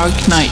Dark Knight.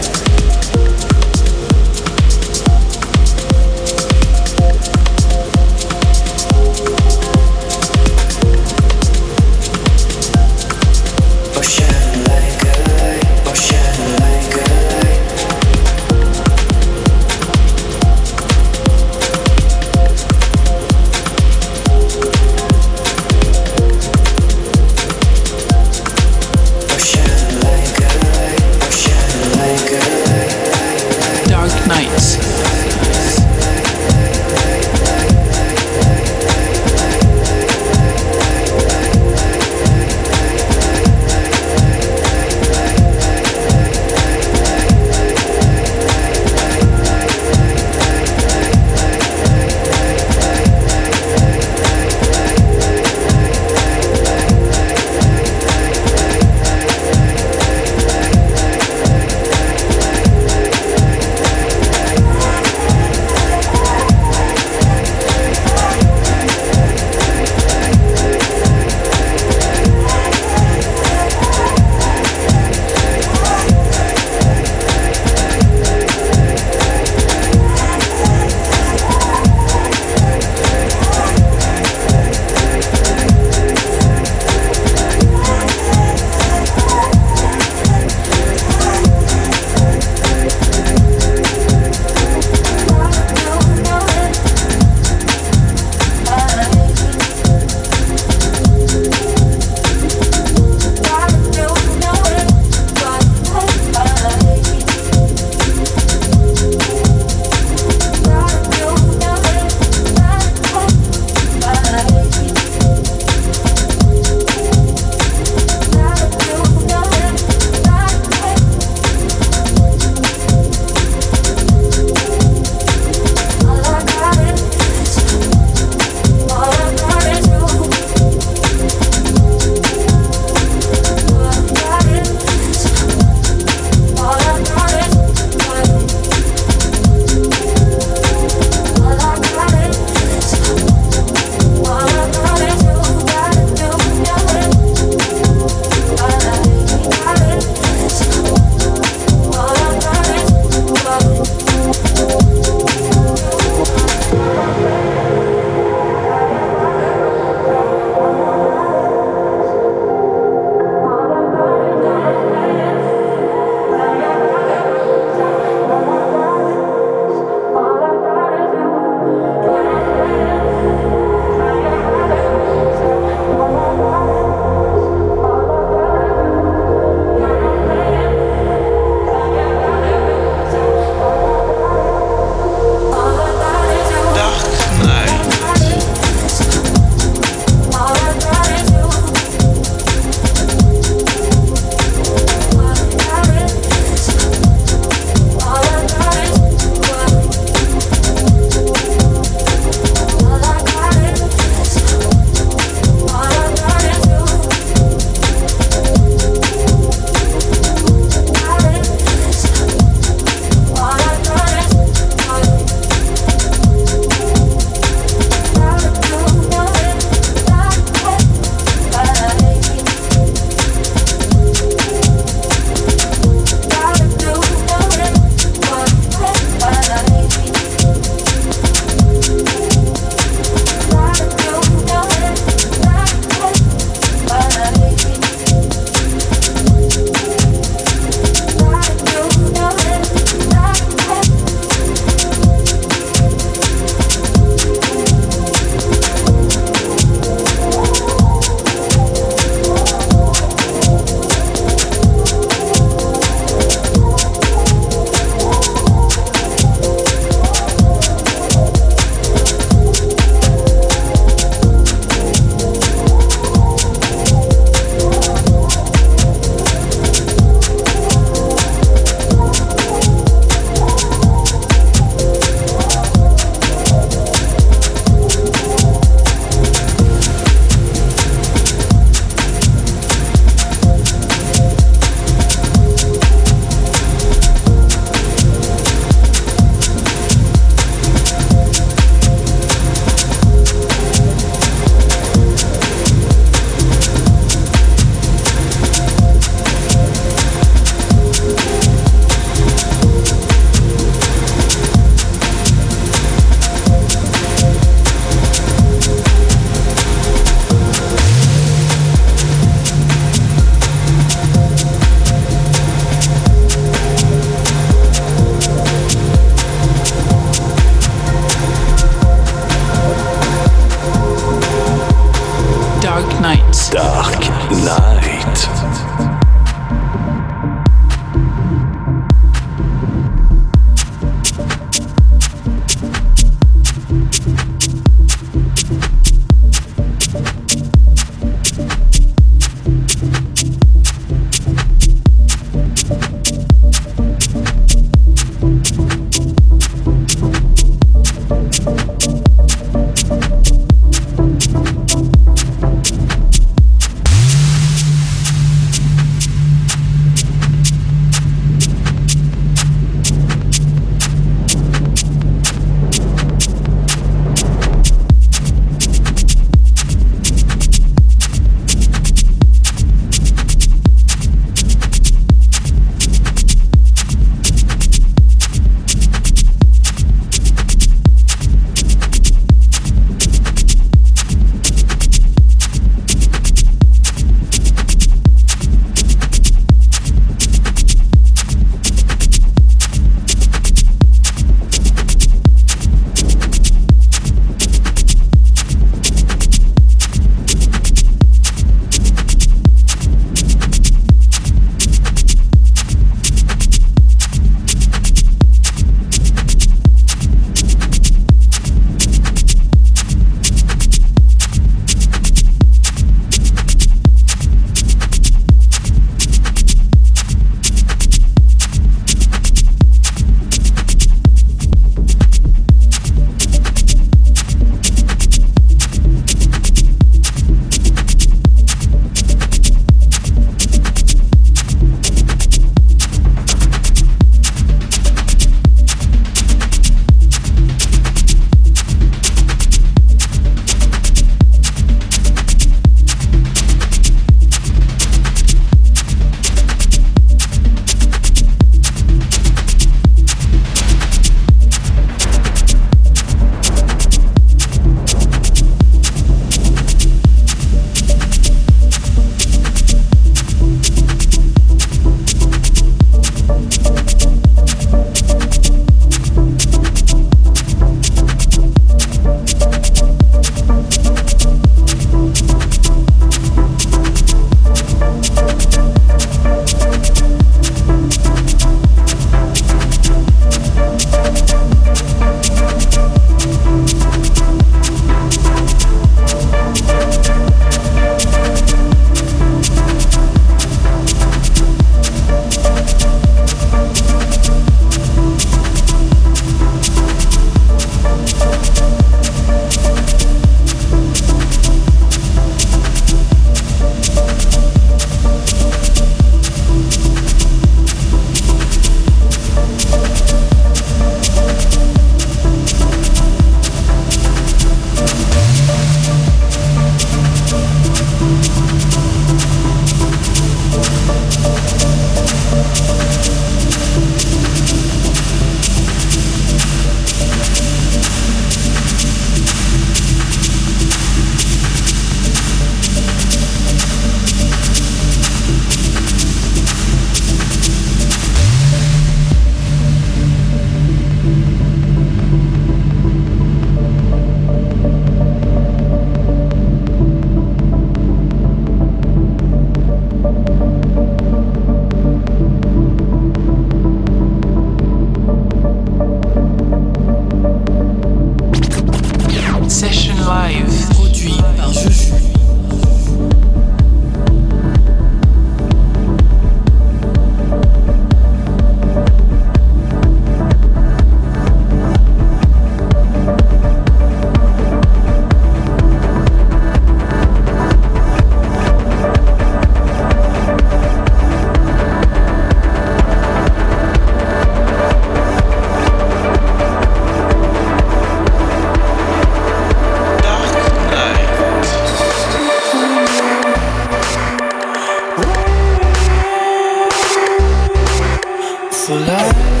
for life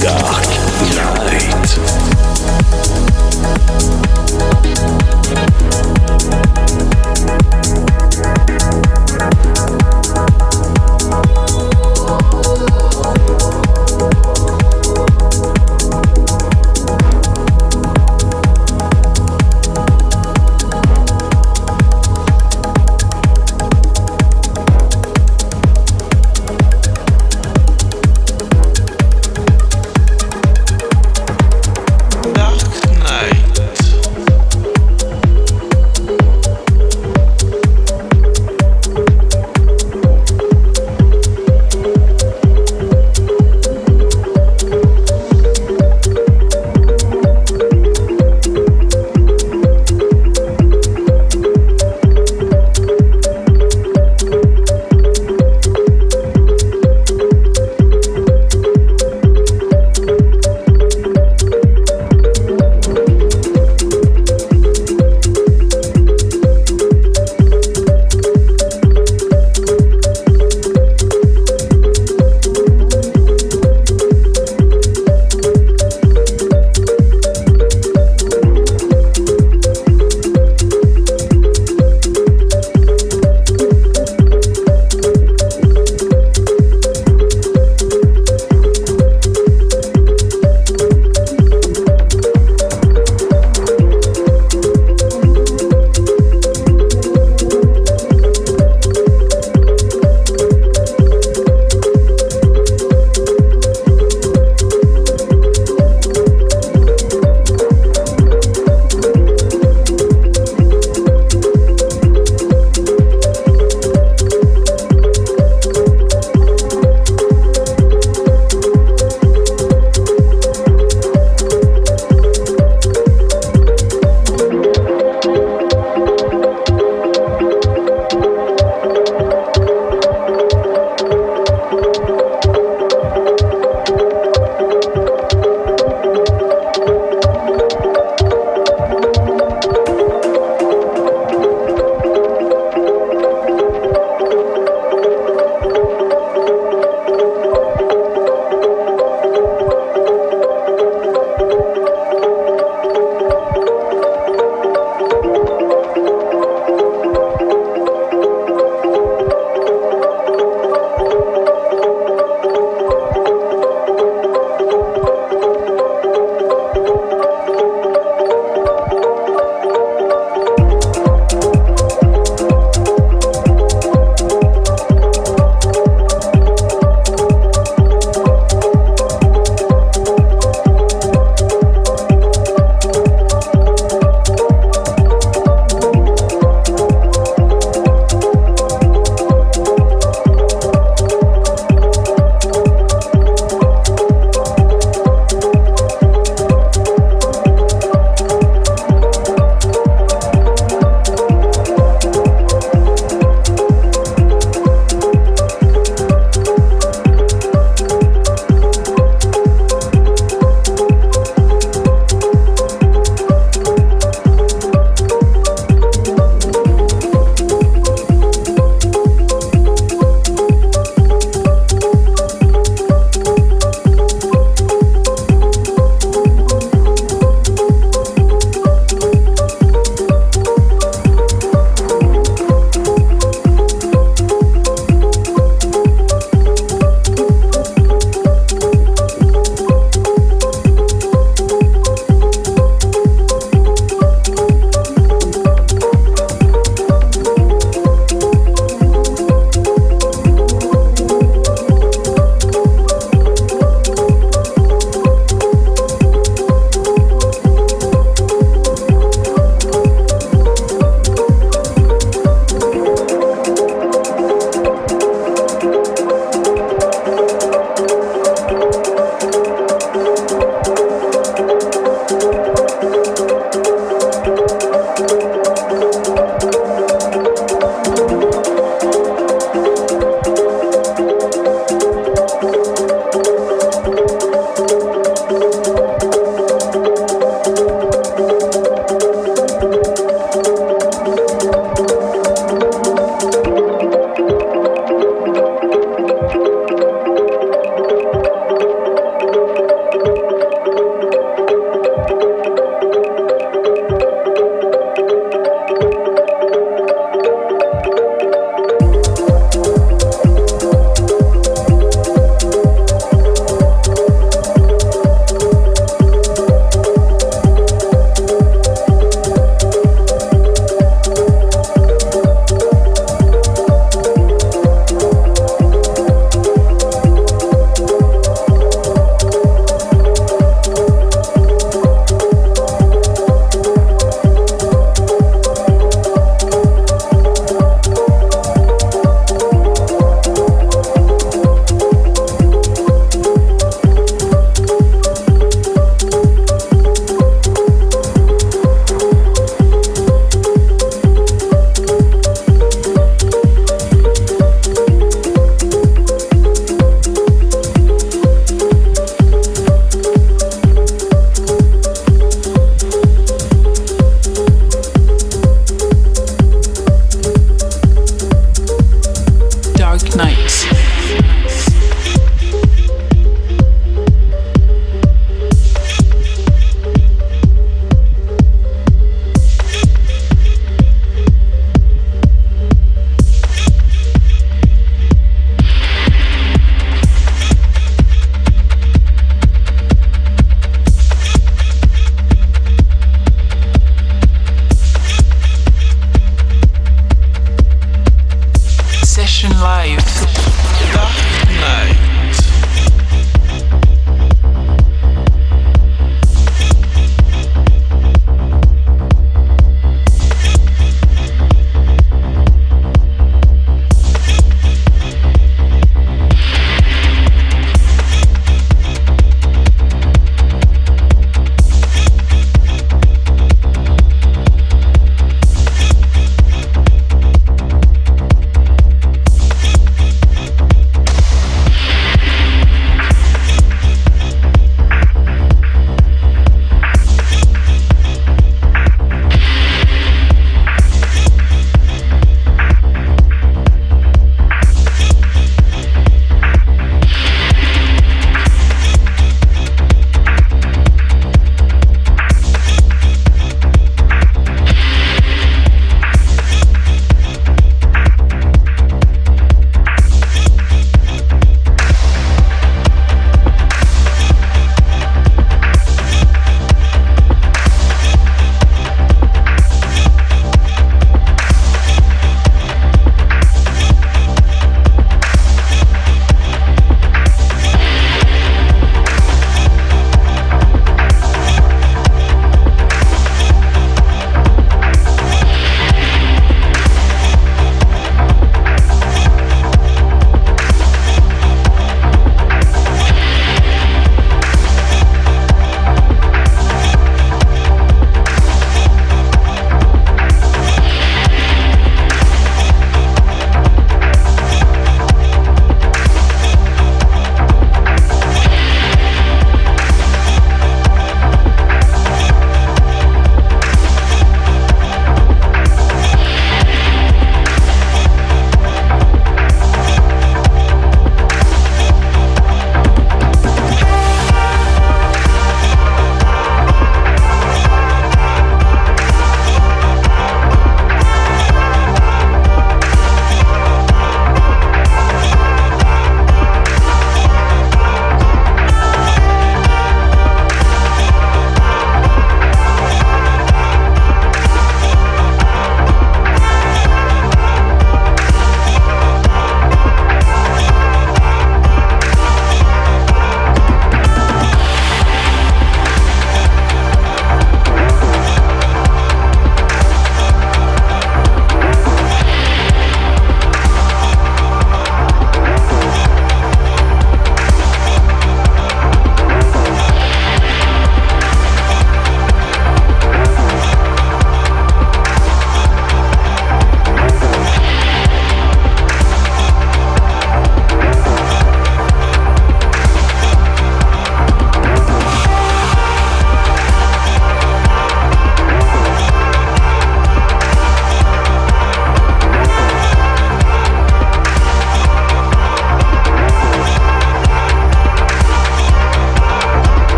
Dark Night.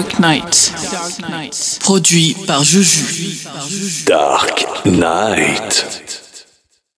Dark Knight. Produit par Juju. Dark Knight.